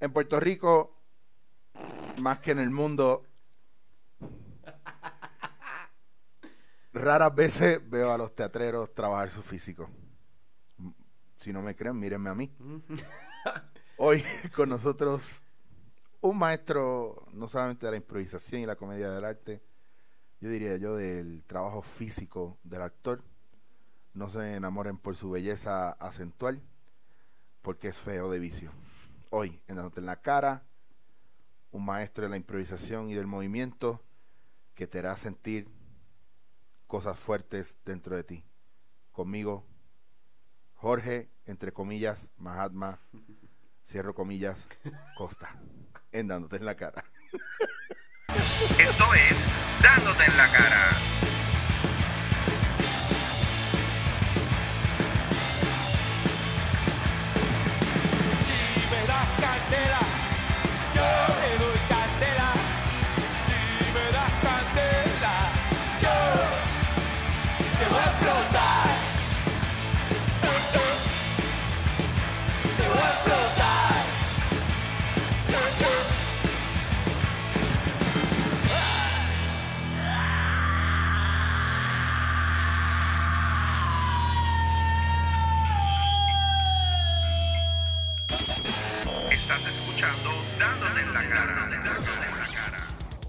En Puerto Rico, más que en el mundo, raras veces veo a los teatreros trabajar su físico. Si no me creen, mírenme a mí. Hoy con nosotros un maestro no solamente de la improvisación y la comedia del arte, yo diría yo del trabajo físico del actor. No se enamoren por su belleza acentual, porque es feo de vicio. Hoy, en en la cara, un maestro de la improvisación y del movimiento que te hará sentir cosas fuertes dentro de ti. Conmigo, Jorge, entre comillas, Mahatma, cierro comillas, Costa, en dándote en la cara. Esto es Dándote en la cara.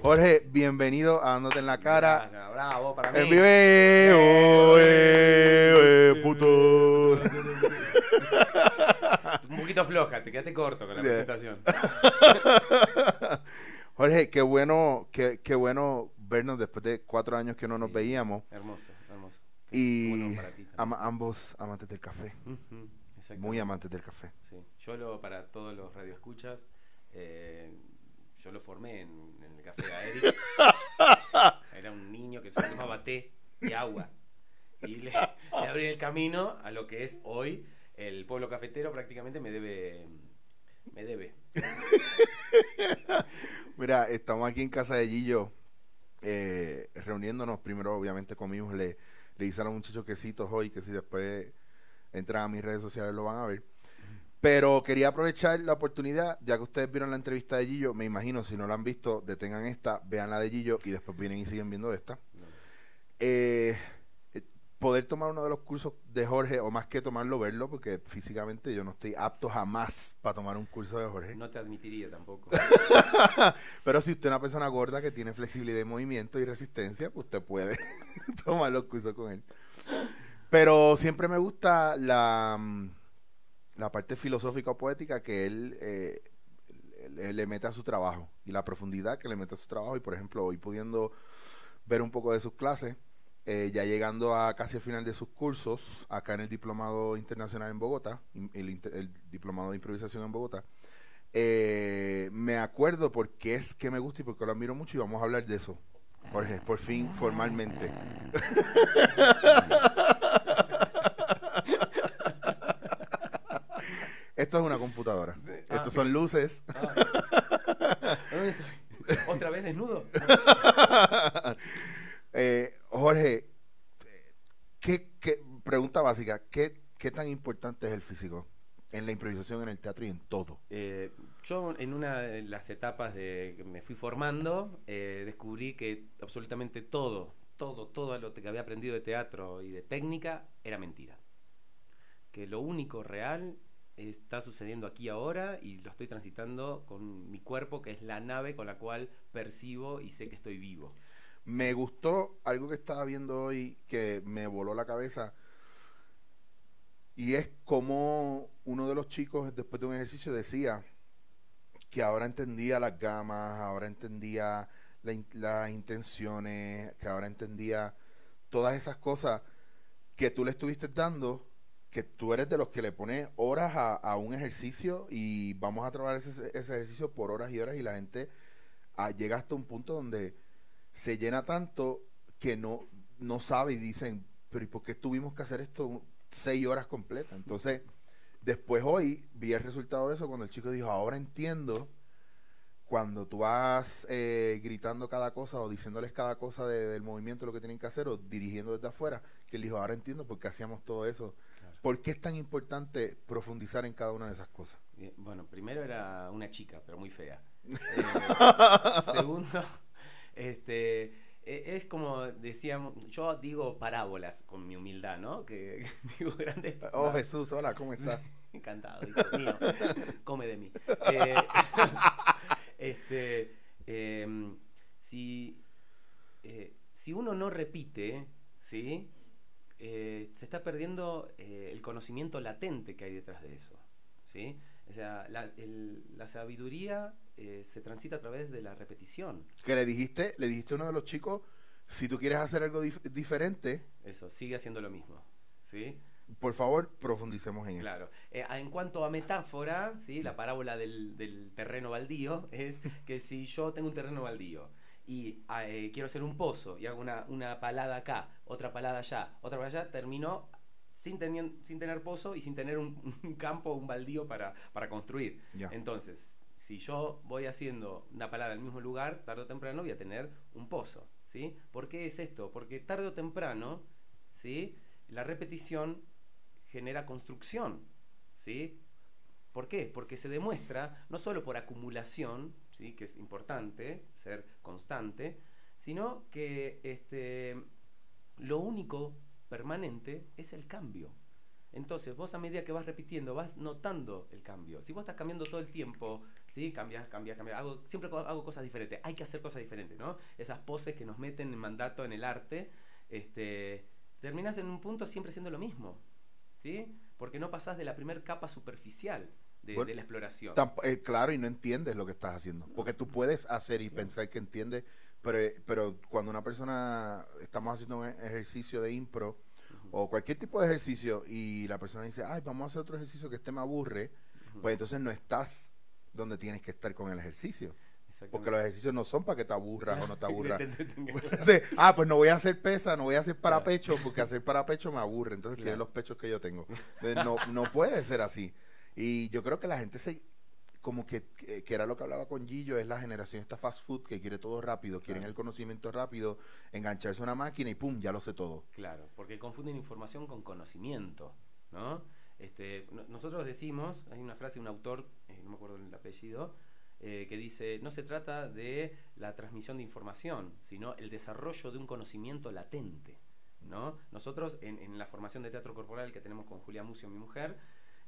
Jorge, bienvenido a Dándote en la cara. bravo, para mí. En vivo, puto. Un poquito floja, te quedaste corto con la presentación. Jorge, qué bueno, qué, qué, bueno vernos después de cuatro años que no nos veíamos. Hermoso, hermoso. Y ambos amantes del café. Muy amantes del café. Sí. Yo lo, para todos los radioescuchas, eh, yo lo formé en, el café de Eric. Era un niño que se tomaba té y agua. Y le, abrí el camino a lo que es hoy el pueblo cafetero prácticamente me debe me debe. Mira, estamos aquí en casa de Gillo eh, reuniéndonos. Primero, obviamente, comimos, le, le hice a los muchachos quesitos hoy, que si después entran a mis redes sociales lo van a ver. Pero quería aprovechar la oportunidad, ya que ustedes vieron la entrevista de Gillo, me imagino, si no la han visto, detengan esta, vean la de Gillo y después vienen y siguen viendo esta. Eh, eh, poder tomar uno de los cursos de Jorge, o más que tomarlo, verlo, porque físicamente yo no estoy apto jamás para tomar un curso de Jorge. No te admitiría tampoco. Pero si usted es una persona gorda que tiene flexibilidad de movimiento y resistencia, pues usted puede tomar los cursos con él. Pero siempre me gusta la mm, la parte filosófica o poética que él eh, le, mete a su trabajo y la profundidad que le mete a su trabajo. Y por ejemplo, hoy pudiendo ver un poco de sus clases, eh, ya llegando a casi el final de sus cursos, acá en el Diplomado Internacional en Bogotá, el, Diplomado de Improvisación en Bogotá, eh, me acuerdo porque es que me gusta y porque lo admiro mucho y vamos a hablar de eso. Jorge, por fin, formalmente. Esto es una computadora. Estos ah. son luces. Ah. ¿Otra vez desnudo? Eh, Jorge, ¿qué, pregunta básica, ¿qué, ¿qué tan importante es el físico en la improvisación, en el teatro y en todo? Eh, yo en una de las etapas de que me fui formando, eh, descubrí que absolutamente todo, todo, todo lo que había aprendido de teatro y de técnica era mentira. Que lo único real está sucediendo aquí ahora y lo estoy transitando con mi cuerpo, que es la nave con la cual percibo y sé que estoy vivo. Me gustó algo que estaba viendo hoy que me voló la cabeza. Y es como uno de los chicos, después de un ejercicio, decía que ahora entendía las gamas, ahora entendía las intenciones, que ahora entendía todas esas cosas que tú le estuviste dando que tú eres de los que le pones horas a, un ejercicio y vamos a trabajar ese, ejercicio por horas y horas y la gente ah, llega hasta un punto donde se llena tanto que no, no sabe y dicen, pero ¿y por qué tuvimos que hacer esto seis horas completas? Entonces, después hoy vi el resultado de eso cuando el chico dijo, ahora entiendo cuando tú vas eh, gritando cada cosa o diciéndoles cada cosa del movimiento, lo que tienen que hacer o dirigiendo desde afuera, que él dijo, ahora entiendo por qué hacíamos todo eso ¿Por qué es tan importante profundizar en cada una de esas cosas? Bueno, primero era una chica, pero muy fea. Eh, segundo, este, eh, es como decíamos, yo digo parábolas con mi humildad, ¿no? Que digo grandes Oh, Jesús, hola, ¿cómo estás? Encantado, hijo mío. Come de mí. Eh, este, em, si, eh, si uno no repite, ¿sí? Eh, se está perdiendo eh, el conocimiento latente que hay detrás de eso. ¿sí? O sea, la, el- la sabiduría eh, se transita a través de la repetición. Que le dijiste, le dijiste a uno de los chicos, si tú quieres hacer algo dif- diferente, Eso, sigue haciendo lo mismo. ¿sí? por favor, profundicemos en eso. Claro. Eh, a- en cuanto a metáfora, ¿sí? la parábola del, del terreno baldío es que si yo tengo un terreno baldío y ah, eh, quiero hacer un pozo y hago una, una palada acá, otra palada allá, otra palada allá, termino sin, sin tener pozo y sin tener un, un campo, un baldío para, para construir. Entonces, si yo voy haciendo una palada en el mismo lugar, tarde o temprano voy a tener un pozo. ¿sí? ¿Por qué es esto? Porque tarde o temprano ¿sí? la repetición genera construcción. ¿sí? ¿Por qué? Porque se demuestra, no solo por acumulación, ¿sí? que es importante ser constante, sino que este, lo único permanente es el cambio. Entonces, vos a medida que vas repitiendo, vas notando el cambio. Si vos estás cambiando todo el tiempo, ¿sí? Cambias, cambias, cambias. Hago, siempre hago cosas diferentes. Hay que hacer cosas diferentes, ¿no? Esas poses que nos meten en mandato en el arte, este, terminas en un punto siempre siendo lo mismo, ¿sí? Porque no pasás de la primer capa superficial de, Bueno, de la exploración. Eh, claro, y no entiendes lo que estás haciendo. Porque tú puedes hacer y pensar que entiendes, pero, pero cuando una persona, estamos haciendo un ejercicio de impro o cualquier tipo de ejercicio y la persona dice, ay, vamos a hacer otro ejercicio que este me aburre, pues entonces no estás donde tienes que estar con el ejercicio. Porque los ejercicios no son para que te aburras o no te aburras. Ah, pues no voy a hacer pesa, no voy a hacer para pecho, porque hacer para pecho me aburre. Entonces tiene Claro. los pechos que yo tengo. No, no puede ser así. Y yo creo que la gente se como que, que, era lo que hablaba con Gillo, es la generación esta fast food que quiere todo rápido, quieren Claro. el conocimiento rápido, engancharse a una máquina y pum, ya lo sé todo. Claro, porque confunden información con conocimiento, ¿no? Este, no- nosotros decimos, hay una frase de un autor, eh, no me acuerdo el apellido, eh, que dice, no se trata de la transmisión de información, sino el desarrollo de un conocimiento latente, ¿no? Nosotros en, en la formación de teatro corporal que tenemos con Julia Mucio, mi mujer,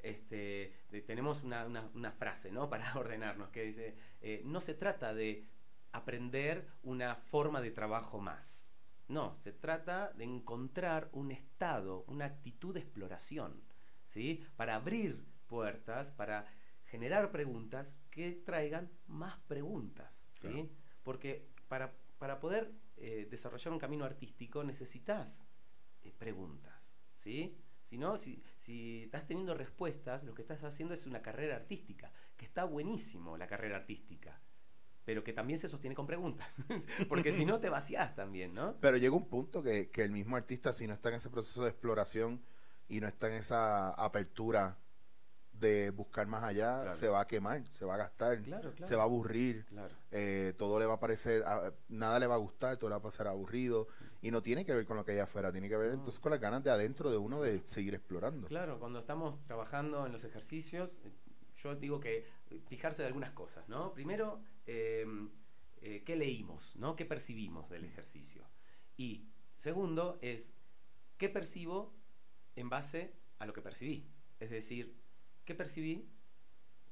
este, de- tenemos una, una- una frase, ¿no? Para ordenarnos, que dice, eh, no se trata de aprender una forma de trabajo más. No, se trata de encontrar un estado, una actitud de exploración, ¿sí? Para abrir puertas, para generar preguntas que traigan más preguntas, ¿sí? Claro. Porque para, para poder eh, desarrollar un camino artístico necesitas eh, preguntas, ¿sí? Si no, si, si estás teniendo respuestas, lo que estás haciendo es una carrera artística, que está buenísimo la carrera artística, pero que también se sostiene con preguntas, porque si no te vacías también, ¿no? Pero llega un punto que, que el mismo artista, si no está en ese proceso de exploración y no está en esa apertura de buscar más allá, Claro. se va a quemar, se va a gastar, Claro, claro. se va a aburrir. Eh, todo le va a parecer, a- nada le va a gustar, todo le va a pasar aburrido y no tiene que ver con lo que hay afuera, tiene que ver No. entonces con las ganas de adentro de uno de seguir explorando. Claro, cuando estamos trabajando en los ejercicios, yo digo que fijarse de algunas cosas, ¿no? Primero, eh, eh, ¿qué leímos, ¿no? ¿Qué percibimos del ejercicio? Y segundo es, ¿qué percibo en base a lo que percibí? Es decir, ¿qué percibí?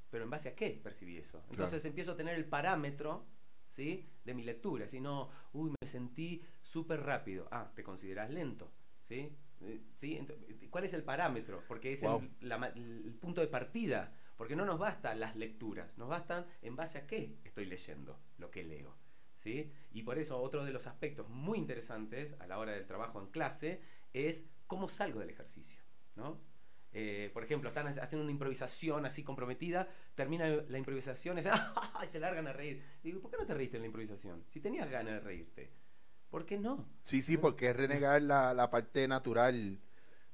Pero en base a qué percibí eso. Entonces empiezo a tener el parámetro, ¿sí? De mi lectura. Si no, uy, me sentí súper rápido. Ah, te consideras lento, ¿sí? Eh, ¿sí? Ento- ¿Cuál es el parámetro? Porque es el- la el punto de partida. Porque no nos bastan las lecturas, nos bastan en base a qué estoy leyendo, lo que leo. ¿sí? Y por eso otro de los aspectos muy interesantes a la hora del trabajo en clase es cómo salgo del ejercicio. ¿no? Eh, por ejemplo, están haciendo una improvisación así comprometida, termina la improvisación y se, ¡ay! se largan a reír. Digo, ¿por qué no te reíste en la improvisación? Si tenías ganas de reírte. ¿Por qué no? Sí, sí, porque es renegar la, la parte natural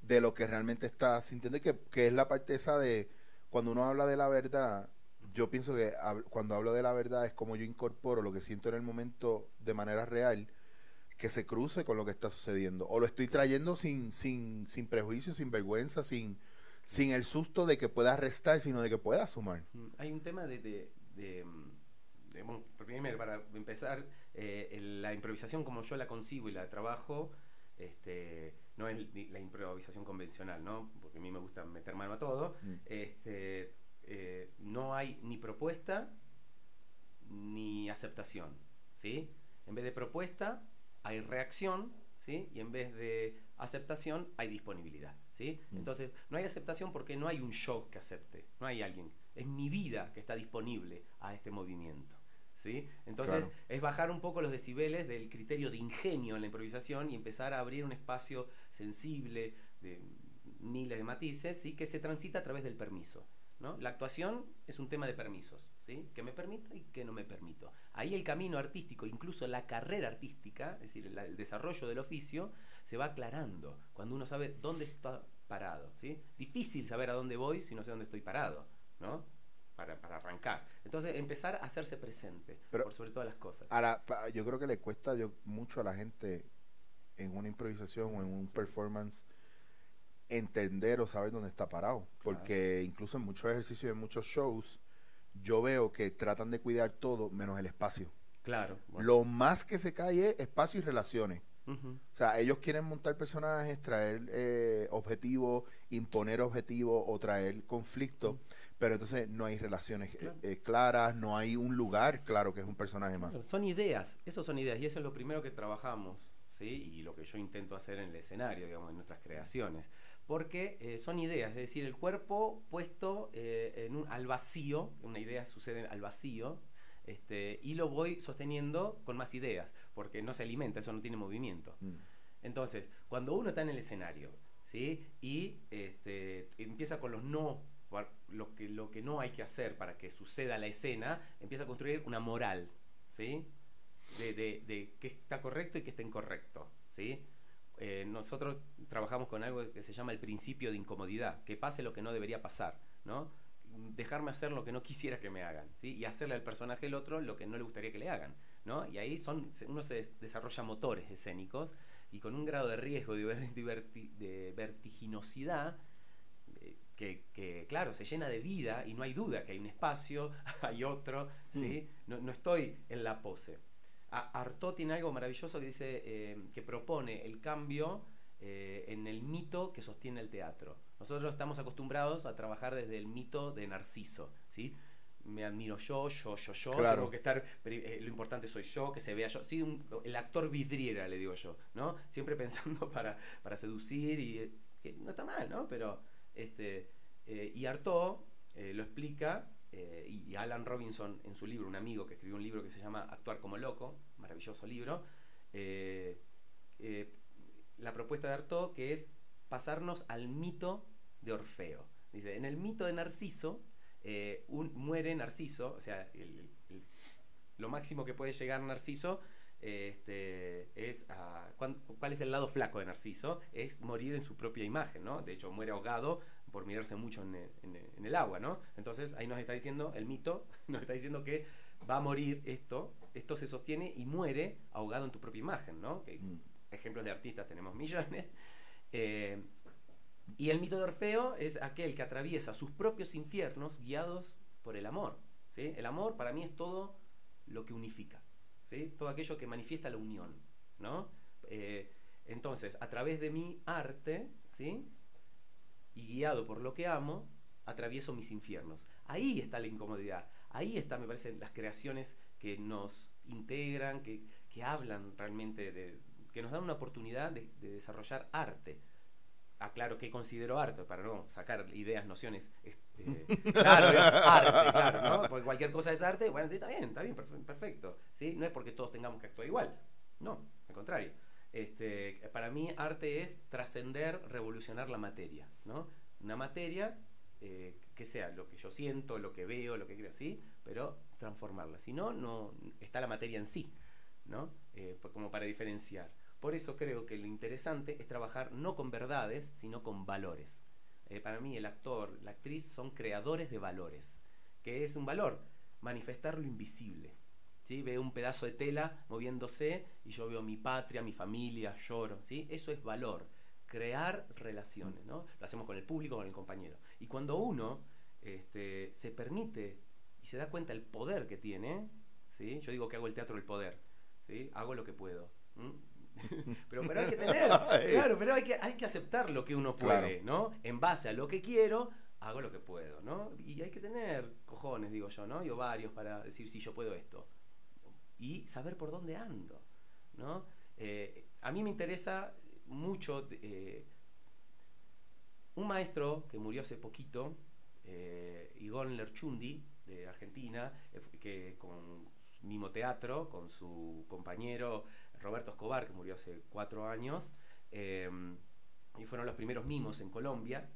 de lo que realmente estás sintiendo y que, que es la parte esa de cuando uno habla de la verdad, yo pienso que hab- cuando hablo de la verdad es como yo incorporo lo que siento en el momento de manera real que se cruce con lo que está sucediendo. O lo estoy trayendo sin, sin, sin prejuicio, sin vergüenza, sin, Sin el susto de que puedas restar, sino de que puedas sumar. Mm, Hay un tema de, de- de, de, bueno, primero, para empezar, eh, la improvisación como yo la concibo y la trabajo, este, no es la improvisación convencional, ¿no? Porque a mí me gusta meter mano a todo. Mm. Este, eh, no hay ni propuesta ni aceptación, ¿sí? En vez de propuesta hay reacción, ¿sí? Y en vez de aceptación hay disponibilidad, ¿sí? Mm. Entonces, no hay aceptación porque no hay un yo que acepte, no hay alguien. Es mi vida que está disponible a este movimiento, ¿sí? Entonces, Claro. es bajar un poco los decibeles del criterio de ingenio en la improvisación y empezar a abrir un espacio sensible de miles de matices, ¿sí? Que se transita a través del permiso. ¿No? La actuación es un tema de permisos, ¿sí? que me permito y que no me permito. Ahí el camino artístico, incluso la carrera artística, es decir, la- el desarrollo del oficio, se va aclarando cuando uno sabe dónde está parado. ¿sí? Difícil saber a dónde voy si no sé dónde estoy parado, ¿no? Para, para arrancar. Entonces, empezar a hacerse presente, Pero- por sobre todas las cosas. Ahora, yo creo que le cuesta yo, mucho a la gente en una improvisación o en un performance entender o saber dónde está parado. Porque incluso en muchos ejercicios y en muchos shows, yo veo que tratan de cuidar todo menos el espacio. Claro. bueno. Lo más que se cae es espacio y relaciones. O sea, ellos quieren montar personajes, traer eh, objetivos, imponer objetivos o traer conflictos, pero entonces no hay relaciones eh, eh, claras, no hay un lugar claro que es un personaje más. Claro, son ideas, eso son ideas y eso es lo primero que trabajamos, ¿sí? Y lo que yo intento hacer en el escenario, digamos, en nuestras creaciones. Porque eh, son ideas, es decir, el cuerpo puesto eh, en un, al vacío, una idea sucede al vacío, este, y lo voy sosteniendo con más ideas, porque no se alimenta, eso no tiene movimiento. Mm. Entonces, cuando uno está en el escenario, ¿sí? Y este, empieza con los no, lo que, lo que no hay que hacer para que suceda la escena, empieza a construir una moral, ¿sí? De, de, de qué está correcto y qué está incorrecto, ¿sí? Eh, nosotros trabajamos con algo que se llama el principio de incomodidad, que pase lo que no debería pasar, ¿no? Dejarme hacer lo que no quisiera que me hagan, ¿sí? Y hacerle al personaje el otro lo que no le gustaría que le hagan, ¿no? Y ahí son, uno se des- desarrolla motores escénicos y con un grado de riesgo, de, vertiginosidad, eh, que, que, claro, se llena de vida y no hay duda que hay un espacio, hay otro, ¿sí? No, no estoy en la pose. Artaud tiene algo maravilloso que dice, eh, que propone el cambio eh, en el mito que sostiene el teatro. Nosotros estamos acostumbrados a trabajar desde el mito de Narciso, ¿sí? Me admiro yo, yo, yo, yo, Claro. tengo que estar, eh, lo importante soy yo, que se vea yo. Sí, un- el actor vidriera, le digo yo, ¿no? Siempre pensando para, para seducir y que no está mal, ¿no? Pero, este, y Artaud lo explica, eh, y Alan Robinson en su libro, un amigo que escribió un libro que se llama Actuar como loco, maravilloso libro, eh, eh, la propuesta de Artaud que es pasarnos al mito de Orfeo. Dice, en el mito de Narciso, muere Narciso, o sea, lo máximo que puede llegar Narciso este, es ¿cuál es el lado flaco de Narciso? Es morir en su propia imagen, ¿no? De hecho, muere ahogado por mirarse mucho en el, en agua, ¿no? Entonces, ahí nos está diciendo, el mito nos está diciendo que va a morir esto, esto se sostiene y muere ahogado en tu propia imagen, ¿no? Que Mm. ejemplos de artistas tenemos millones. Eh, y el mito de Orfeo es aquel que atraviesa sus propios infiernos guiados por el amor. ¿sí? El amor para mí es todo lo que unifica, ¿sí? todo aquello que manifiesta la unión. ¿no? Eh, entonces, a través de mi arte, ¿sí? Y guiado por lo que amo, atravieso mis infiernos. Ahí está la incomodidad, ahí está, me parece, las creaciones que nos integran, que, que hablan realmente de, que nos dan una oportunidad de, de desarrollar arte. Aclaro que considero arte, para no sacar ideas, nociones. este, claro, arte, claro, ¿no? Porque cualquier cosa es arte, bueno, está bien, está bien, perfe- perfecto. ¿sí? No es porque todos tengamos que actuar igual. No, al contrario. Este, para mí, arte es trascender, revolucionar la materia, ¿no? Una materia eh, que sea lo que yo siento, lo que veo, lo que creo, ¿sí? Pero transformarla. Si no, no está la materia en sí, ¿no? Eh, pues como para diferenciar. Por eso creo que lo interesante es trabajar no con verdades, sino con valores. Eh, para mí el actor, la actriz son creadores de valores. ¿Qué es un valor? Manifestar lo invisible. ¿Sí? Veo un pedazo de tela moviéndose y yo veo mi patria, mi familia, lloro. ¿sí? Eso es valor. crear relaciones, ¿no? Lo hacemos con el público, con el compañero. Y cuando uno este, se permite y se da cuenta el poder que tiene, ¿sí? Yo digo que hago el teatro del poder, ¿sí? Hago lo que puedo. pero, pero hay que tener, claro, pero hay que, hay que aceptar lo que uno puede, ¿no? En base a lo que quiero, hago lo que puedo, ¿no? Y hay que tener cojones, digo yo, ¿no? Y ovarios para decir si yo puedo esto. Y saber por dónde ando, ¿no? Eh, a mí me interesa mucho eh, un maestro que murió hace poquito, eh, Igor Lerchundi, de Argentina, eh, que con Mimo Teatro, con su compañero Roberto Escobar, que murió hace cuatro años, y fueron los primeros mimos en Colombia.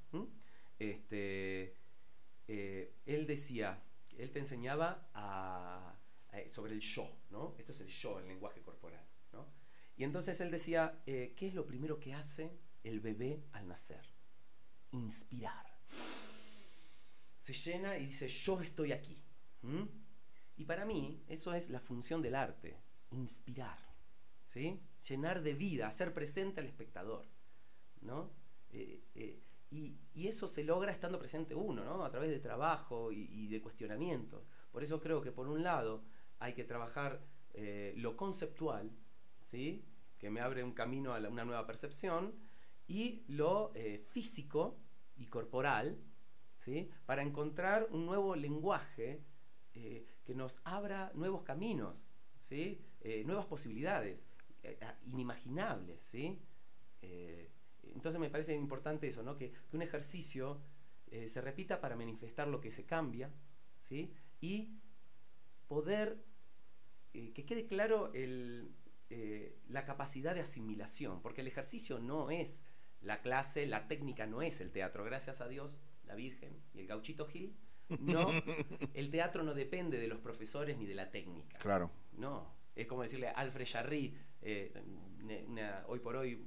Este, él decía, él te enseñaba sobre el yo, ¿no? Esto es el yo, el lenguaje corporal. Y entonces él decía, eh, ¿qué es lo primero que hace el bebé al nacer? Inspirar. Se llena y dice, yo estoy aquí. Y para mí eso es la función del arte, inspirar. ¿sí? Llenar de vida, hacer presente al espectador. ¿no? Eh, eh, y, eso se logra estando presente uno, ¿no? a través de trabajo y, de cuestionamientos. Por eso creo que por un lado hay que trabajar lo conceptual, ¿sí? que me abre un camino a una nueva percepción, y lo eh, físico y corporal, ¿sí? para encontrar un nuevo lenguaje eh, que nos abra nuevos caminos, ¿sí? Eh, nuevas posibilidades, inimaginables. ¿sí? entonces me parece importante eso, ¿no? que, que un ejercicio se repita para manifestar lo que se cambia ¿sí? y poder que quede claro el, eh, la capacidad de asimilación, porque el ejercicio no es la clase, la técnica no es el teatro. Gracias a Dios, la Virgen y el gauchito Gil, no, el teatro no depende de los profesores ni de la técnica. Claro. No, es como decirle a Alfred Jarry, eh, hoy por hoy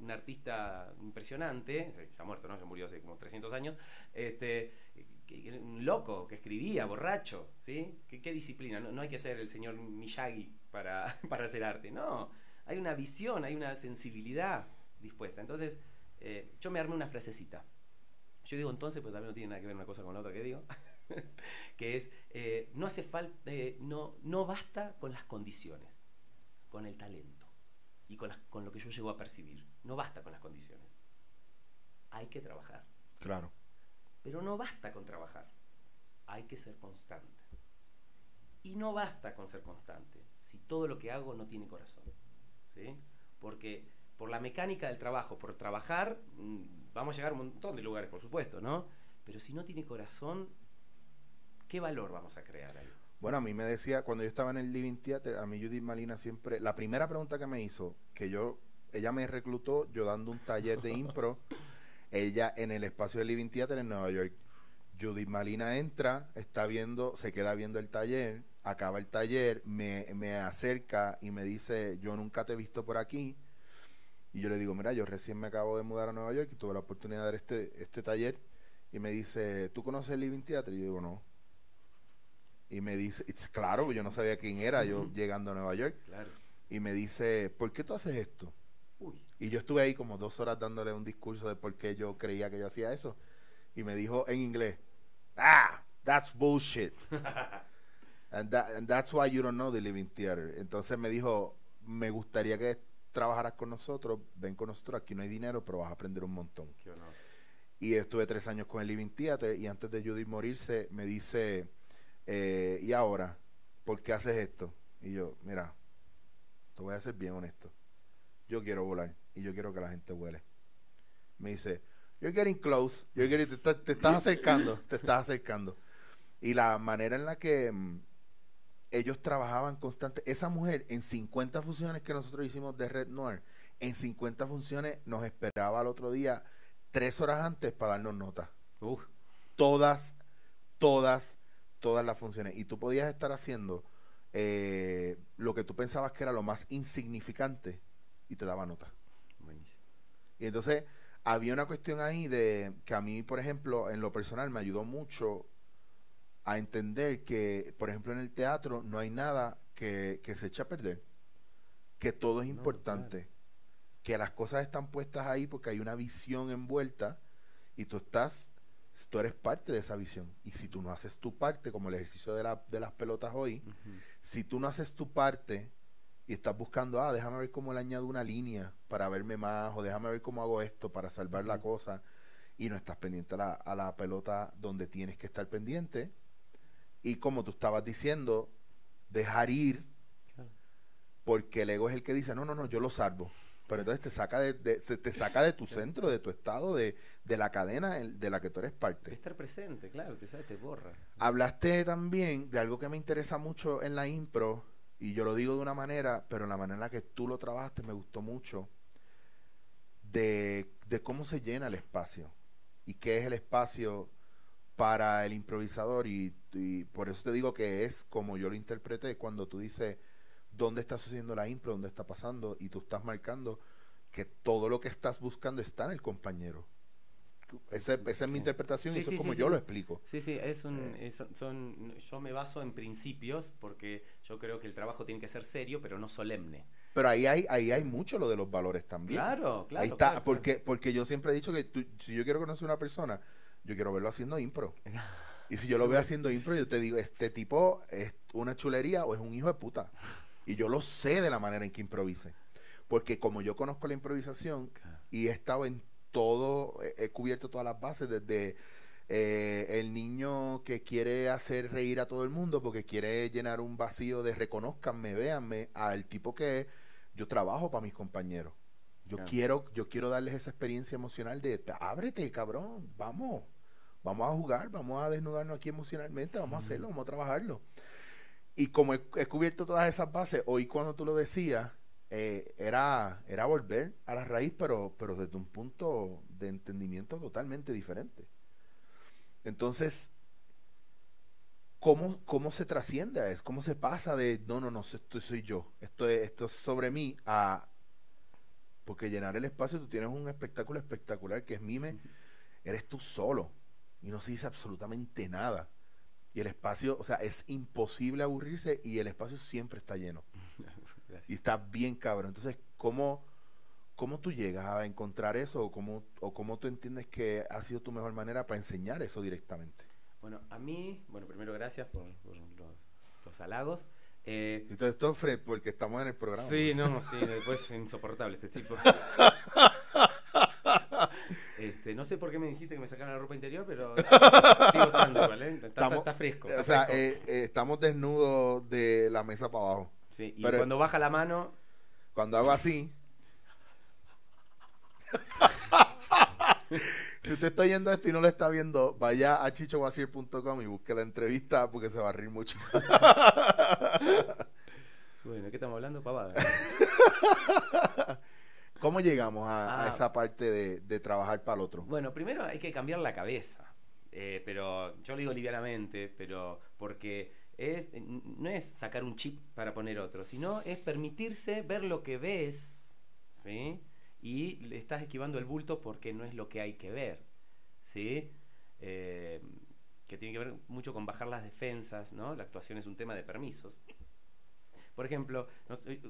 un artista impresionante, ya muerto, ¿no? Ya murió hace como 300 años, este, un loco que escribía, borracho, ¿sí? ¿Qué, disciplina? No, hay que ser el señor Miyagi para, hacer arte, no. Hay una visión, hay una sensibilidad dispuesta. Entonces, eh, yo me armé una frasecita. Yo digo entonces, pues también no tiene nada que ver una cosa con la otra que digo, que es, eh, no hace falta, eh, no, no basta con las condiciones, con el talento y con, con lo que yo llego a percibir. No basta con las condiciones. Hay que trabajar. Claro. Pero no basta con trabajar, hay que ser constante. Y no basta con ser constante si todo lo que hago no tiene corazón. ¿sí? Porque por la mecánica del trabajo, por trabajar, mm, vamos a llegar a un montón de lugares, por supuesto, ¿no? Pero si no tiene corazón, ¿qué valor vamos a crear ahí? Bueno, a mí me decía, cuando yo estaba en el Living Theater, a mí Judith Malina siempre, la primera pregunta que me hizo, que yo, ella me reclutó yo dando un taller de impro ella en el espacio de Living Theater en Nueva York. Judith Malina entra, está viendo, se queda viendo el taller, acaba el taller, me, me acerca y me dice, yo nunca te he visto por aquí. Y yo le digo, mira, yo recién me acabo de mudar a Nueva York y tuve la oportunidad de dar este, este taller. Y me dice, ¿tú conoces el Living Theater? Y yo digo, no. Y me dice, claro, yo no sabía quién era yo llegando a Nueva York. Y me dice, ¿por qué tú haces esto? Y yo estuve ahí como dos horas dándole un discurso de por qué yo creía que yo hacía eso. Y me dijo en inglés, ah, that's bullshit. and, that's why you don't know the living theater. Entonces me dijo, me gustaría que trabajaras con nosotros, ven con nosotros, aquí no hay dinero, pero vas a aprender un montón. Y estuve tres años con el Living Theater y antes de Judith morirse me dice, eh, ¿y ahora? ¿Por qué haces esto? Y yo, mira, te voy a ser bien honesto yo quiero volar y yo quiero que la gente vuele. Me dice, you're getting close, you're getting, te, estás acercando, te estás acercando. Y la manera en la que mm, ellos trabajaban constante, esa mujer en 50 funciones que nosotros hicimos de Red Noir, en 50 funciones nos esperaba al otro día tres horas antes para darnos notas. Todas, todas, todas las funciones. Y tú podías estar haciendo eh, lo que tú pensabas que era lo más insignificante y te daba nota. Y entonces había una cuestión ahí de que a mí, por ejemplo, en lo personal me ayudó mucho a entender que, por ejemplo, en el teatro no hay nada que, se eche a perder, que todo es importante. que las cosas están puestas ahí porque hay una visión envuelta y tú estás, tú eres parte de esa visión. Y si tú no haces tu parte, como el ejercicio de, la, de las pelotas hoy, si tú no haces tu parte y estás buscando, ah, déjame ver cómo le añado una línea para verme más, o déjame ver cómo hago esto para salvar la cosa, y no estás pendiente a la, a la pelota donde tienes que estar pendiente, y como tú estabas diciendo, dejar ir, Claro. porque el ego es el que dice, no, no, no, yo lo salvo. Pero entonces te saca de, de- se te saca de tu centro, de tu estado, de, de la cadena el- de la que tú eres De parte. estar presente, claro, te sabes, te borra. Hablaste también de algo que me interesa mucho en la impro, y yo lo digo de una manera, pero la manera en la que tú lo trabajaste me gustó mucho, de, cómo se llena el espacio y qué es el espacio para el improvisador. Y, y por eso te digo que es como yo lo interpreté cuando tú dices dónde está sucediendo la impro, dónde está pasando, y tú estás marcando que todo lo que estás buscando está en el compañero. Esa es mi interpretación y eso es como yo lo explico. Sí, sí, es un, Eh. es- son, yo me baso en principios porque yo creo que el trabajo tiene que ser serio, pero no solemne. Pero ahí hay, ahí hay mucho lo de los valores también. Claro, claro. ahí está, claro, claro. porque, porque yo siempre he dicho que tú- si yo quiero conocer a una persona, yo quiero verlo haciendo impro. Y si yo lo veo haciendo impro, yo te digo, este tipo es una chulería o es un hijo de puta. Y yo lo sé de la manera en que improvise. Porque como yo conozco la improvisación y he estado en todo, he, he cubierto todas las bases, desde eh, el niño que quiere hacer reír a todo el mundo porque quiere llenar un vacío de reconozcanme, véanme, al tipo que yo trabajo para mis compañeros. Yo Claro. quiero, yo quiero darles esa experiencia emocional de ábrete, cabrón, vamos, vamos a jugar, vamos a desnudarnos aquí emocionalmente, vamos a hacerlo, vamos a trabajarlo. Y como he, he cubierto todas esas bases, hoy cuando tú lo decías, eh, era, era volver a la raíz, pero, pero desde un punto de entendimiento totalmente diferente. Entonces, ¿cómo, cómo se trasciende a eso? ¿Cómo se pasa de, no, no, no, esto soy yo, esto es, esto es sobre mí, a... Porque llenar el espacio, tú tienes un espectáculo espectacular que es Mime, eres tú solo y no se dice absolutamente nada. Y el espacio, o sea, es imposible aburrirse y el espacio siempre está lleno. Gracias. Y está bien cabrón. Entonces, ¿cómo, cómo tú llegas a encontrar eso? ¿O cómo, ¿O cómo tú entiendes que ha sido tu mejor manera para enseñar eso directamente? Bueno, a mí, bueno, primero gracias por, por los, los halagos. Eh, Entonces, esto Fred, porque estamos en el programa. Sí, ¿no? no, sí, después es insoportable este tipo. Este, no sé por qué me dijiste que me sacaran la ropa interior, pero sigo estando, ¿vale? Está, Estamos- está fresco. O sea, fresco. eh, eh, estamos desnudos de la mesa para abajo. Sí, y pero- cuando baja la mano, Cuando hago así. si usted está oyendo esto y no lo está viendo, vaya a chichowasir.com y busque la entrevista porque se va a reír mucho. bueno, ¿qué estamos hablando? Pavada. ¿Cómo llegamos a, a Ah. esa parte de, de trabajar para el otro? Bueno, primero hay que cambiar la cabeza. Eh, pero yo lo digo livianamente, pero porque no es sacar un chip para poner otro, sino es permitirse ver lo que ves, ¿sí? Y le estás esquivando el bulto porque no es lo que hay que ver, ¿sí? Eh, que tiene que ver mucho con bajar las defensas, ¿no? La actuación es un tema de permisos. Por ejemplo,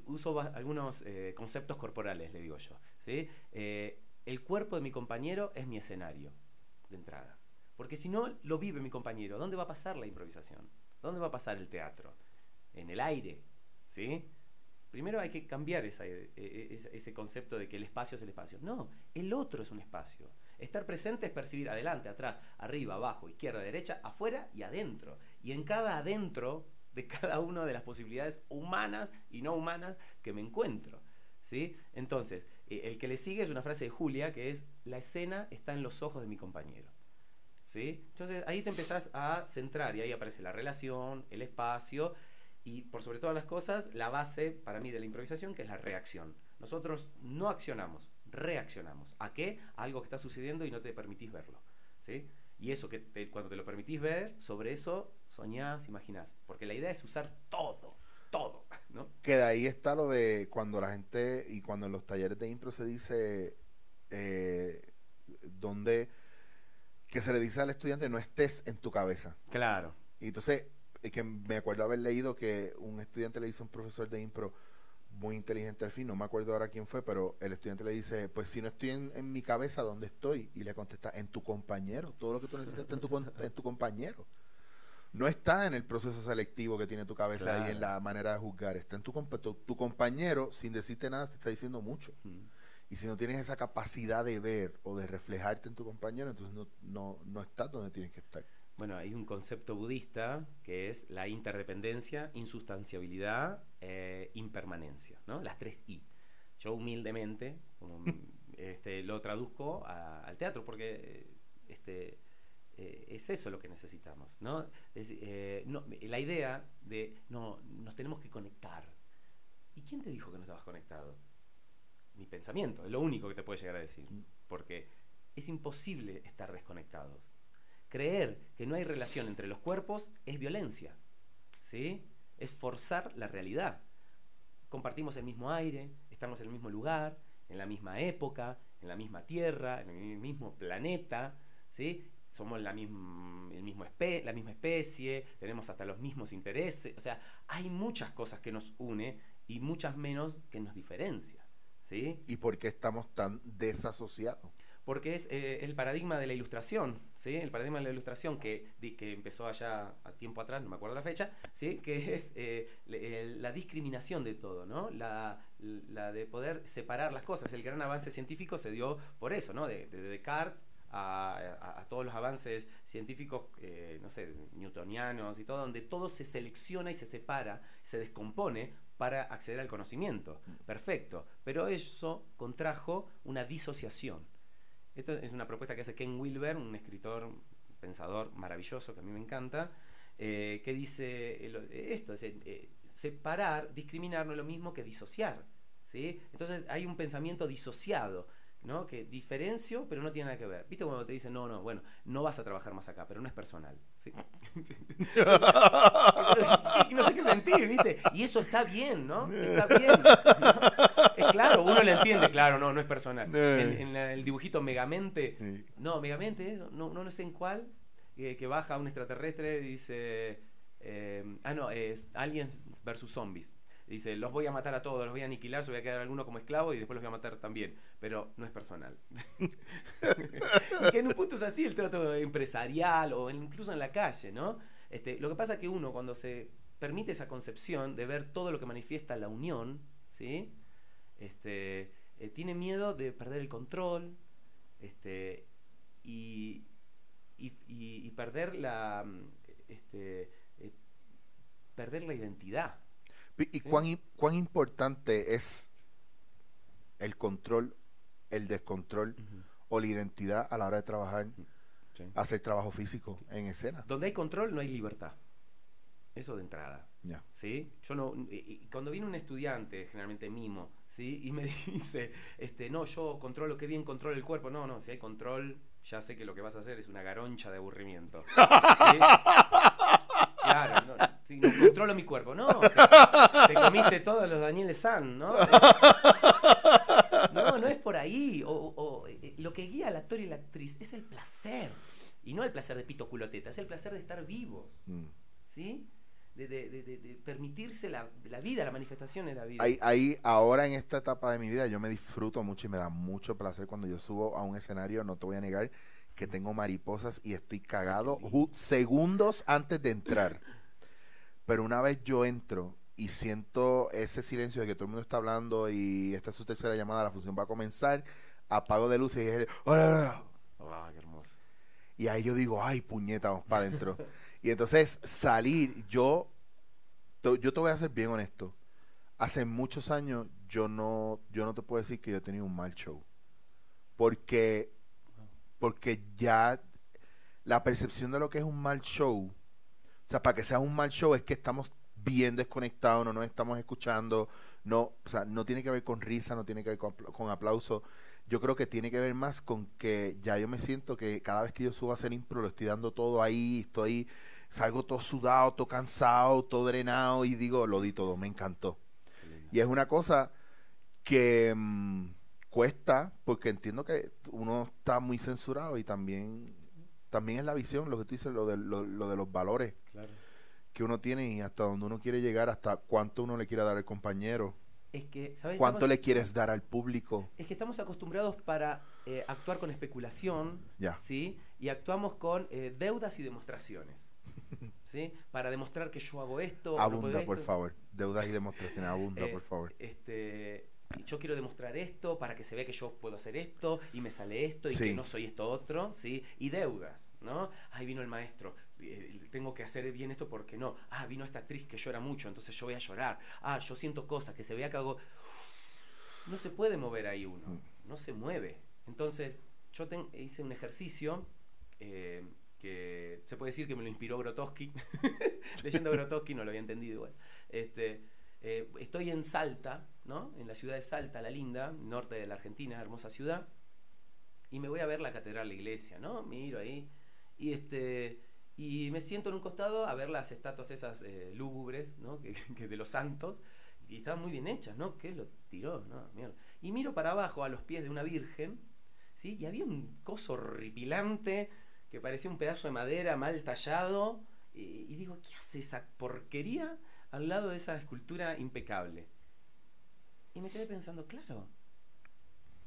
uso algunos eh, conceptos corporales, le digo yo. ¿sí? Eh, el cuerpo de mi compañero es mi escenario, de entrada. Porque si no lo vive mi compañero, ¿dónde va a pasar la improvisación? ¿Dónde va a pasar el teatro? En el aire. ¿sí? Primero hay que cambiar eh, eh, ese, ese concepto de que el espacio es el espacio. No, el otro es un espacio. Estar presente es percibir adelante, atrás, arriba, abajo, izquierda, derecha, afuera y adentro. Y en cada adentro de cada una de las posibilidades humanas y no humanas que me encuentro. ¿sí? Entonces, eh, el que le sigue es una frase de Julia que es, la escena está en los ojos de mi compañero. ¿Sí? Entonces ahí te empezás a centrar y ahí aparece la relación, el espacio y por sobre todas las cosas, la base para mí de la improvisación que es la reacción. Nosotros no accionamos, reaccionamos. ¿A qué? A algo que está sucediendo y no te permitís verlo. ¿sí? Y eso que te- cuando te lo permitís ver, sobre eso soñás, imaginás. Porque la idea es usar todo, todo, ¿no? Que de ahí está lo de cuando la gente y cuando en los talleres de impro se dice eh, donde que se le dice al estudiante no estés en tu cabeza. Claro. Y entonces, es que me acuerdo haber leído que un estudiante le dice a un profesor de impro, muy inteligente al fin, no me acuerdo ahora quién fue, pero el estudiante le dice, pues si no estoy en, en mi cabeza, ¿dónde estoy? Y le contesta, en tu compañero, todo lo que tú necesitas está en tu, en tu compañero. No está en el proceso selectivo que tiene tu cabeza y en Claro. la manera de juzgar, está en tu, tu, tu compañero, sin decirte nada, te está diciendo mucho. Mm. Y si no tienes esa capacidad de ver o de reflejarte en tu compañero, entonces no, no, no estás donde tienes que estar. Bueno, hay un concepto budista que es la interdependencia, insustanciabilidad e impermanencia, ¿no? Las tres I. Yo humildemente como, este, lo traduzco a- al teatro porque eh, este, eh, es eso lo que necesitamos, ¿no? Es, eh, no, La idea de, no, nos tenemos que conectar. ¿Y quién te dijo que no estabas conectado? Mi pensamiento, es lo único que te puede llegar a decir. Porque es imposible estar desconectados. Creer que no hay relación entre los cuerpos es violencia. ¿Sí? Es forzar la realidad. Compartimos el mismo aire, estamos en el mismo lugar, en la misma época, en la misma tierra, en el mismo planeta, ¿sí? Somos la, misma, el mismo la misma especie, tenemos hasta los mismos intereses. O sea, hay muchas cosas que nos une y muchas menos que nos diferencia. ¿Sí? ¿Y por qué estamos tan desasociados? porque es eh, el paradigma de la ilustración, ¿sí? El paradigma de la ilustración que, que empezó allá a tiempo atrás, no me acuerdo la fecha, ¿sí? Que es eh, la discriminación de todo, ¿no? La, la de poder separar las cosas. El gran avance científico se dio por eso, ¿no? De, de Descartes a, a- a todos los avances científicos, eh, no sé, newtonianos y todo, donde todo se selecciona y se separa, se descompone para acceder al conocimiento. Perfecto. Pero eso contrajo una disociación. Esto es una propuesta que hace Ken Wilber, un escritor, pensador maravilloso que a mí me encanta, eh, que dice eh, esto, es, eh, separar, discriminar no es lo mismo que disociar. ¿sí? Entonces hay un pensamiento disociado, ¿no? que diferencio, pero no tiene nada que ver. ¿Viste cuando te dicen, no, no, bueno, no vas a trabajar más acá, pero no es personal? ¿sí? y no sé qué sentir, ¿viste? Y eso está bien, ¿no? Está bien. ¿no? Es claro, uno lo entiende, claro, no, no es personal. En, en la- el dibujito Megamente, no, Megamente, no, no, no sé en cuál, eh, que baja un extraterrestre y dice, eh, ah, no, es Aliens versus Zombies. Dice, los voy a matar a todos, los voy a aniquilar, se voy a quedar alguno como esclavo y después los voy a matar también. Pero no es personal. y que en un punto es así el trato empresarial o incluso en la calle, ¿no? Este, lo que pasa es que uno cuando se permite esa concepción de ver todo lo que manifiesta la unión, ¿sí? Este, eh, tiene miedo de perder el control este, y, y- perder la este, eh, perder la identidad. ¿Y cuán, cuán importante es el control, el descontrol o la identidad a la hora de trabajar, hacer trabajo físico en escena? Donde hay control no hay libertad. Eso de entrada. Ya. ¿sí? Yo no, y- y cuando viene un estudiante, generalmente mimo, ¿sí? Y me dice, este, no, yo controlo, qué bien controlo el cuerpo. No, no, si hay control, ya sé que lo que vas a hacer es una garoncha de aburrimiento. ¿sí? Claro, no, no, controlo mi cuerpo. No, te, te comiste todos los Daniel San, ¿no? No, no es por ahí. O, o, eh, lo que guía al actor y la actriz es el placer. Y no el placer de pito culoteta, es el placer de estar vivos. Mm. ¿sí? De, de- de- permitirse la, la vida, la manifestación de la vida. Ahí, ahí, ahora en esta etapa de mi vida, yo me disfruto mucho y me da mucho placer cuando yo subo a un escenario, no te voy a negar, que tengo mariposas y estoy cagado segundos antes de entrar. Pero una vez yo entro y siento ese silencio de que todo el mundo está hablando y esta es su tercera llamada, la función va a comenzar, apago de luces y es el, "Hola". Ah, qué hermoso. Y ahí yo digo, ay, puñeta, vamos para adentro. y entonces salir, yo, yo te voy a ser bien honesto. Hace muchos años yo no, yo no te puedo decir que yo he tenido un mal show. Porque, porque ya la percepción de lo que es un mal show, sea, para que sea un mal show es que estamos bien desconectados, no nos estamos escuchando, no, o sea, no tiene que ver con risa, no tiene que ver con, con aplauso. Yo creo que tiene que ver más con que ya yo me siento que cada vez que yo subo a hacer impro lo estoy dando todo ahí, estoy, salgo todo sudado, todo cansado, todo drenado y digo, lo di todo, me encantó. Y es una cosa que mm, cuesta porque entiendo que uno está muy censurado y también también es la visión, lo que tú dices, lo de, lo de los valores Claro. que uno tiene y hasta donde uno quiere llegar, hasta cuánto uno le quiere dar al compañero. es que, ¿sabes? ¿Cuánto Estamos- le quieres dar al público? Es que estamos acostumbrados para eh, actuar con especulación, Ya. ¿sí? Y actuamos con eh, deudas y demostraciones, ¿sí? Para demostrar que yo hago esto. o no puedo Abunda, por esto. favor. Deudas y demostraciones, abunda, Eh, por favor. Este, yo quiero demostrar esto para que se vea que yo puedo hacer esto y me sale esto y Sí. que no soy esto otro, ¿sí? Y deudas, ¿no? Ahí vino el maestro, eh, tengo que hacer bien esto porque no. Ah, vino esta actriz que llora mucho, entonces yo voy a llorar. Ah, yo siento cosas, que se vea que hago... No se puede mover ahí uno, Mm. no se mueve. Entonces, yo ten- hice un ejercicio eh, que se puede decir que me lo inspiró Grotowski. Leyendo Grotowski no lo había entendido igual. Este, eh, estoy en Salta, ¿no? En la ciudad de Salta, la linda, norte de la Argentina, hermosa ciudad. Y me voy a ver la catedral, la iglesia, ¿no? Miro ahí. Y este. Y me siento en un costado a ver las estatuas esas eh, lúgubres, ¿no? Que, de los santos. Y estaban muy bien hechas, ¿no? ¿Qué lo tiró? No, mierda. Y miro para abajo a los pies de una virgen, ¿sí? Y había un coso horripilante que parecía un pedazo de madera mal tallado. Y, y digo, ¿qué hace esa porquería al lado de esa escultura impecable? Y me quedé pensando, claro,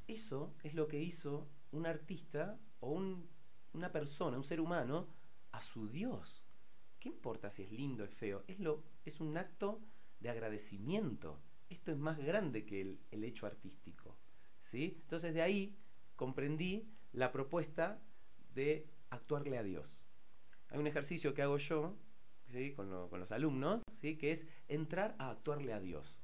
eso es lo que hizo un artista o un- una persona, un ser humano, a su Dios. ¿Qué importa si es lindo, es feo? Es, lo, es un acto de agradecimiento. Esto es más grande que el, el hecho artístico. ¿sí? Entonces de ahí comprendí la propuesta de actuarle a Dios. Hay un ejercicio que hago yo ¿sí? con, con los alumnos, ¿sí? que es entrar a actuarle a Dios.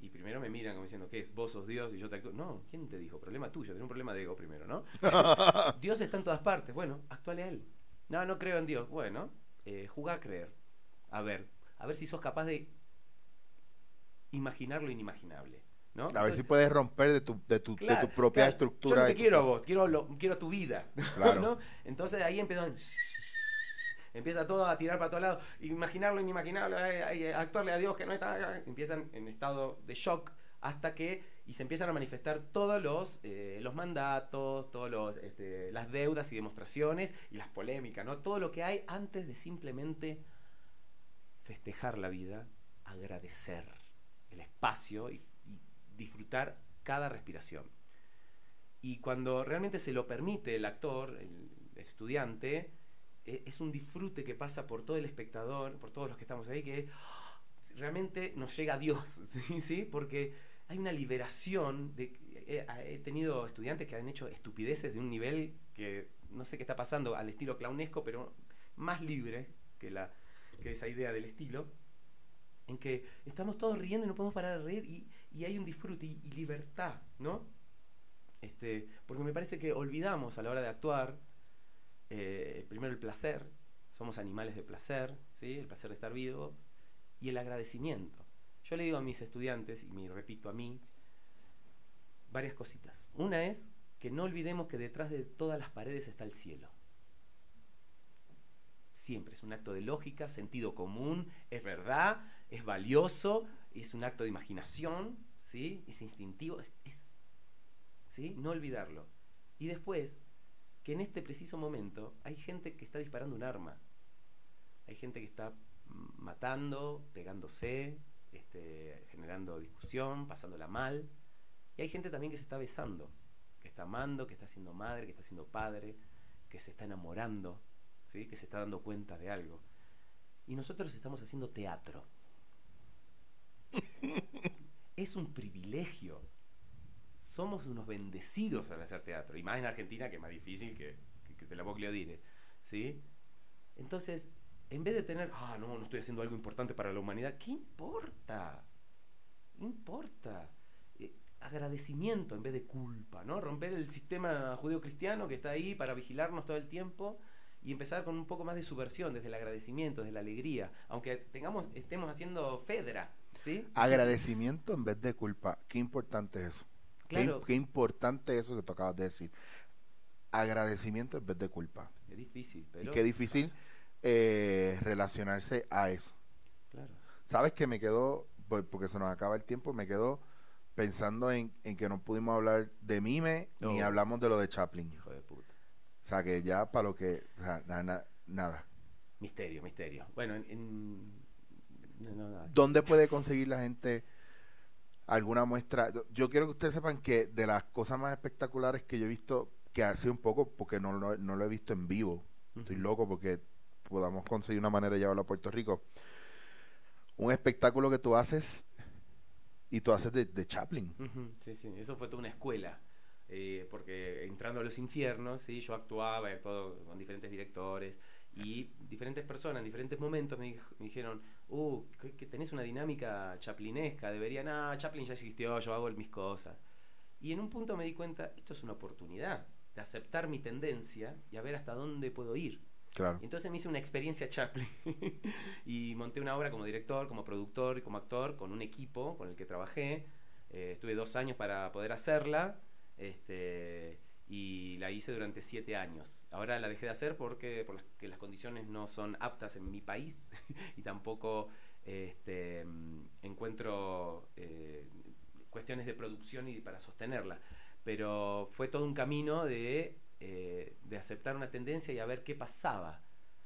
Y primero me miran como diciendo, ¿qué? ¿Vos sos Dios y yo te actúo? No, ¿quién te dijo? Problema tuyo, tenés un problema de ego primero, ¿no? Dios está en todas partes. Bueno, actuale a Él. No, no creo en Dios. Bueno, eh, jugá a creer. A ver, a ver si sos capaz de imaginar lo inimaginable. ¿no? A ver si puedes romper de tu, de tu, de tu propia claro. estructura. Yo no te tu- quiero a vos, quiero, lo- quiero tu vida. Claro. ¿no? Entonces ahí empiezan. Empieza todo a tirar para todos lados. Imaginar lo inimaginable, actuarle a Dios que no está. Empiezan en estado de shock hasta que. Y se empiezan a manifestar todos los, eh, mandatos, todos los, este, las deudas y demostraciones y las polémicas, ¿no? Todo lo que hay antes de simplemente festejar la vida, agradecer el espacio y, disfrutar cada respiración. Y cuando realmente se lo permite el actor, el estudiante, es un disfrute que pasa por todo el espectador, por todos los que estamos ahí, que realmente nos llega a Dios, ¿sí? ¿sí? Porque hay una liberación. De, he, he tenido estudiantes que han hecho estupideces de un nivel que no sé qué está pasando, al estilo clownesco, pero más libre que, la, que esa idea del estilo, en que estamos todos riendo y no podemos parar de reír y, y hay un disfrute y, y libertad, ¿no? Este, porque me parece que olvidamos a la hora de actuar, eh, primero el placer, somos animales de placer, ¿sí? el placer de estar vivo, y el agradecimiento. Yo le digo a mis estudiantes, y me repito a mí, varias cositas. Una es que no olvidemos que detrás de todas las paredes está el cielo. Siempre es un acto de lógica, sentido común, es verdad, es valioso, es un acto de imaginación, ¿sí? es instintivo, es, es- ¿sí? no olvidarlo. Y después, que en este preciso momento hay gente que está disparando un arma, hay gente que está matando, pegándose, este, generando discusión, pasándola mal, y hay gente también que se está besando, que está amando, que está siendo madre, que está siendo padre, que se está enamorando, ¿sí? que se está dando cuenta de algo. Y nosotros estamos haciendo teatro. es un privilegio. Somos unos bendecidos al hacer teatro. Y más en Argentina, que es más difícil que, que, que te la voglio dire. ¿Sí? Entonces, en vez de tener, ah, no, no estoy haciendo algo importante para la humanidad, ¿qué importa? ¿Qué importa? Eh, agradecimiento en vez de culpa, ¿no? Romper el sistema judío-cristiano que está ahí para vigilarnos todo el tiempo y empezar con un poco más de subversión, desde el agradecimiento, desde la alegría, aunque tengamos, estemos haciendo Fedra, ¿sí? Agradecimiento en vez de culpa. Qué importante es eso. Qué, im- Claro. qué importante eso que tú acabas de decir. Agradecimiento en vez de culpa. Es difícil, pero... y qué difícil eh, relacionarse a eso. Claro. ¿Sabes que me quedó, por- porque se nos acaba el tiempo, me quedó pensando en, en que no pudimos hablar de Mime ni No. hablamos de lo de Chaplin? Hijo de puta. O sea, que ya para lo que... o sea, na- na- nada. Misterio, misterio. Bueno, en... en- no. ¿Dónde puede conseguir la gente alguna muestra. Yo- quiero que ustedes sepan que de las cosas más espectaculares que yo he visto, que ha sido un poco porque no, lo- no lo he visto en vivo. Estoy Ujú. loco porque podamos conseguir una manera de llevarlo a Puerto Rico. Un espectáculo que tú haces y tú haces de, de Chaplin. Ujú, Sí, sí, eso fue toda una escuela. eh, porque entrando a los infiernos, ¿sí? yo actuaba, he actuado con diferentes directores y diferentes personas en diferentes momentos me, dij- me dijeron, uh, que, que tenés una dinámica chaplinesca, deberían, ah, Chaplin ya existió, yo hago mis cosas. Y en un punto me di cuenta, esto es una oportunidad de aceptar mi tendencia y a ver hasta dónde puedo ir. Claro. Y entonces me hice una experiencia Chaplin y monté una obra como director, como productor y como actor con un equipo con el que trabajé. Eh, estuve dos años para poder hacerla este, y la hice durante siete años. Ahora la dejé de hacer porque, porque las condiciones no son aptas en mi país y tampoco este, encuentro eh, cuestiones de producción y para sostenerla. Pero fue todo un camino de, eh, de aceptar una tendencia y a ver qué pasaba.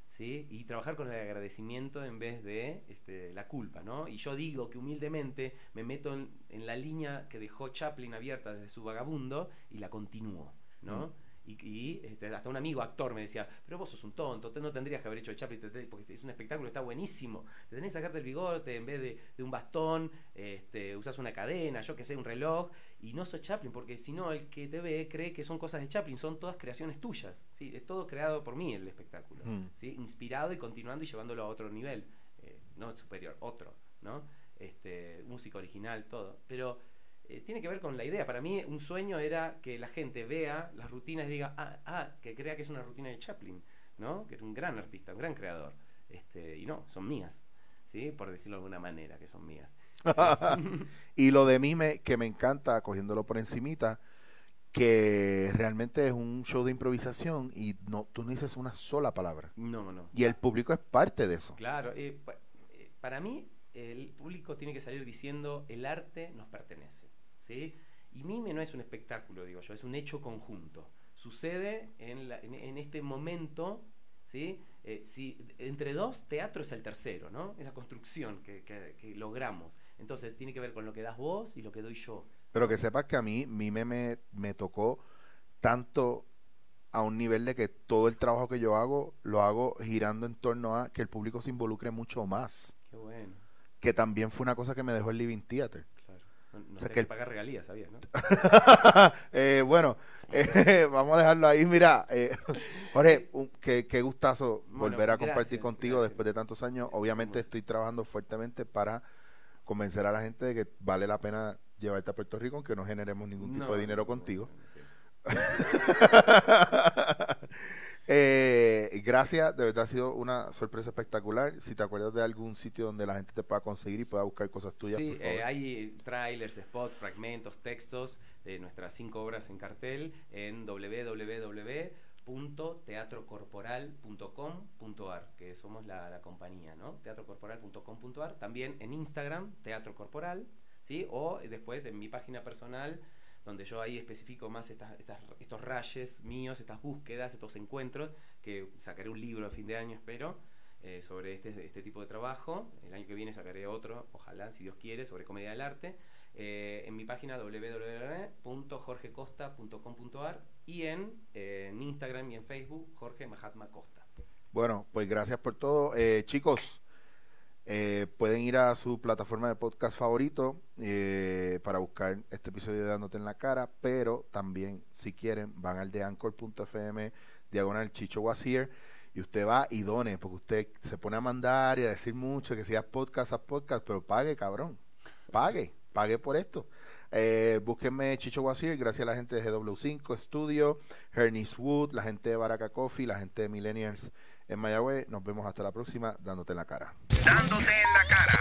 ¿sí? Y trabajar con el agradecimiento en vez de este, la culpa, ¿no? Y yo digo que humildemente me meto en, en la línea que dejó Chaplin abierta desde su vagabundo y la continúo, ¿no? Mm. Y, y, este, hasta un amigo actor me decía, pero vos sos un tonto, te- no tendrías que haber hecho el Chaplin, porque es un espectáculo, está buenísimo. Te tenés que sacarte el bigote en vez de, de un bastón, este, usas una cadena, yo que sé, un reloj, y no sos Chaplin, porque si no, el que te ve cree que son cosas de Chaplin, son todas creaciones tuyas. ¿sí? Es todo creado por mí el espectáculo. Mm. ¿sí? Inspirado y continuando y llevándolo a otro nivel, eh, no superior, otro, ¿no? Este, música original, todo. Pero eh, tiene que ver con la idea. Para mí, un sueño era que la gente vea las rutinas y diga, ah, ah, que crea que es una rutina de Chaplin, ¿no? Que era un gran artista, un gran creador. Este, y no, son mías, ¿sí? Por decirlo de alguna manera, que son mías. y lo de mí me, que me encanta, cogiéndolo por encimita, que realmente es un show de improvisación y no, tú no dices una sola palabra. No, no. Y el público es parte de eso. Claro, eh, pa- eh, para mí el público tiene que salir diciendo el arte nos pertenece, ¿sí? Y Mime no es un espectáculo, digo yo, es un hecho conjunto. Sucede en, la- en- en este momento, ¿sí? Eh, si, entre dos, teatro es el tercero, ¿no? Es la construcción que, que- que logramos. Entonces tiene que ver con lo que das vos y lo que doy yo. Pero que sepas que a mí, Mime me, me tocó tanto a un nivel de que todo el trabajo que yo hago, lo hago girando en torno a que el público se involucre mucho más. Qué bueno, Que también fue una cosa que me dejó el Living Theater. claro. No, no O sea que el- pagar regalías, ¿sabías, no? Eh, bueno, eh, vamos a dejarlo ahí. Mira, eh, Jorge, un- qué, qué gustazo Bueno, volver a compartir contigo gracias. después de tantos años. Obviamente estoy trabajando fuertemente para convencer a la gente de que vale la pena llevarte a Puerto Rico, aunque no generemos ningún tipo de dinero contigo. Eh, gracias, de verdad ha sido una sorpresa espectacular. Si te acuerdas de algún sitio donde la gente te pueda conseguir y pueda buscar cosas tuyas, Sí, por favor. eh, hay trailers, spots, fragmentos, textos de nuestras cinco obras en cartel en www.teatrocorporal.com.ar, que somos la, la compañía, ¿no? teatrocorporal.com.ar. También en Instagram, Teatro Corporal, ¿sí? O después en mi página personal, donde yo ahí especifico más estas, estas- estos rayes míos, estas búsquedas, estos encuentros, que sacaré un libro a fin de año, espero, eh, sobre este, este tipo de trabajo. El año que viene sacaré otro, ojalá, si Dios quiere, sobre comedia del arte. eh, en mi página www.jorgecosta.com.ar y en, eh, en Instagram y en Facebook, Jorge Mahatma Costa. Bueno, pues gracias por todo. Eh, chicos, eh, pueden ir a su plataforma de podcast favorito eh, para buscar este episodio de Dándote en la cara, pero también, si quieren, van al de anchor.fm, diagonal Chicho Wasier, y usted va y done, porque usted se pone a mandar y a decir mucho, que haz podcast, haz podcast, pero pague, cabrón. Pague, pague por esto. Eh, búsquenme Chicho Wasier, gracias a la gente de GW5 Studio, Hernis Wood, la gente de Baraka Coffee, la gente de Millennials en Mayagüez. Nos vemos hasta la próxima, dándote en la cara. Dándote en la cara.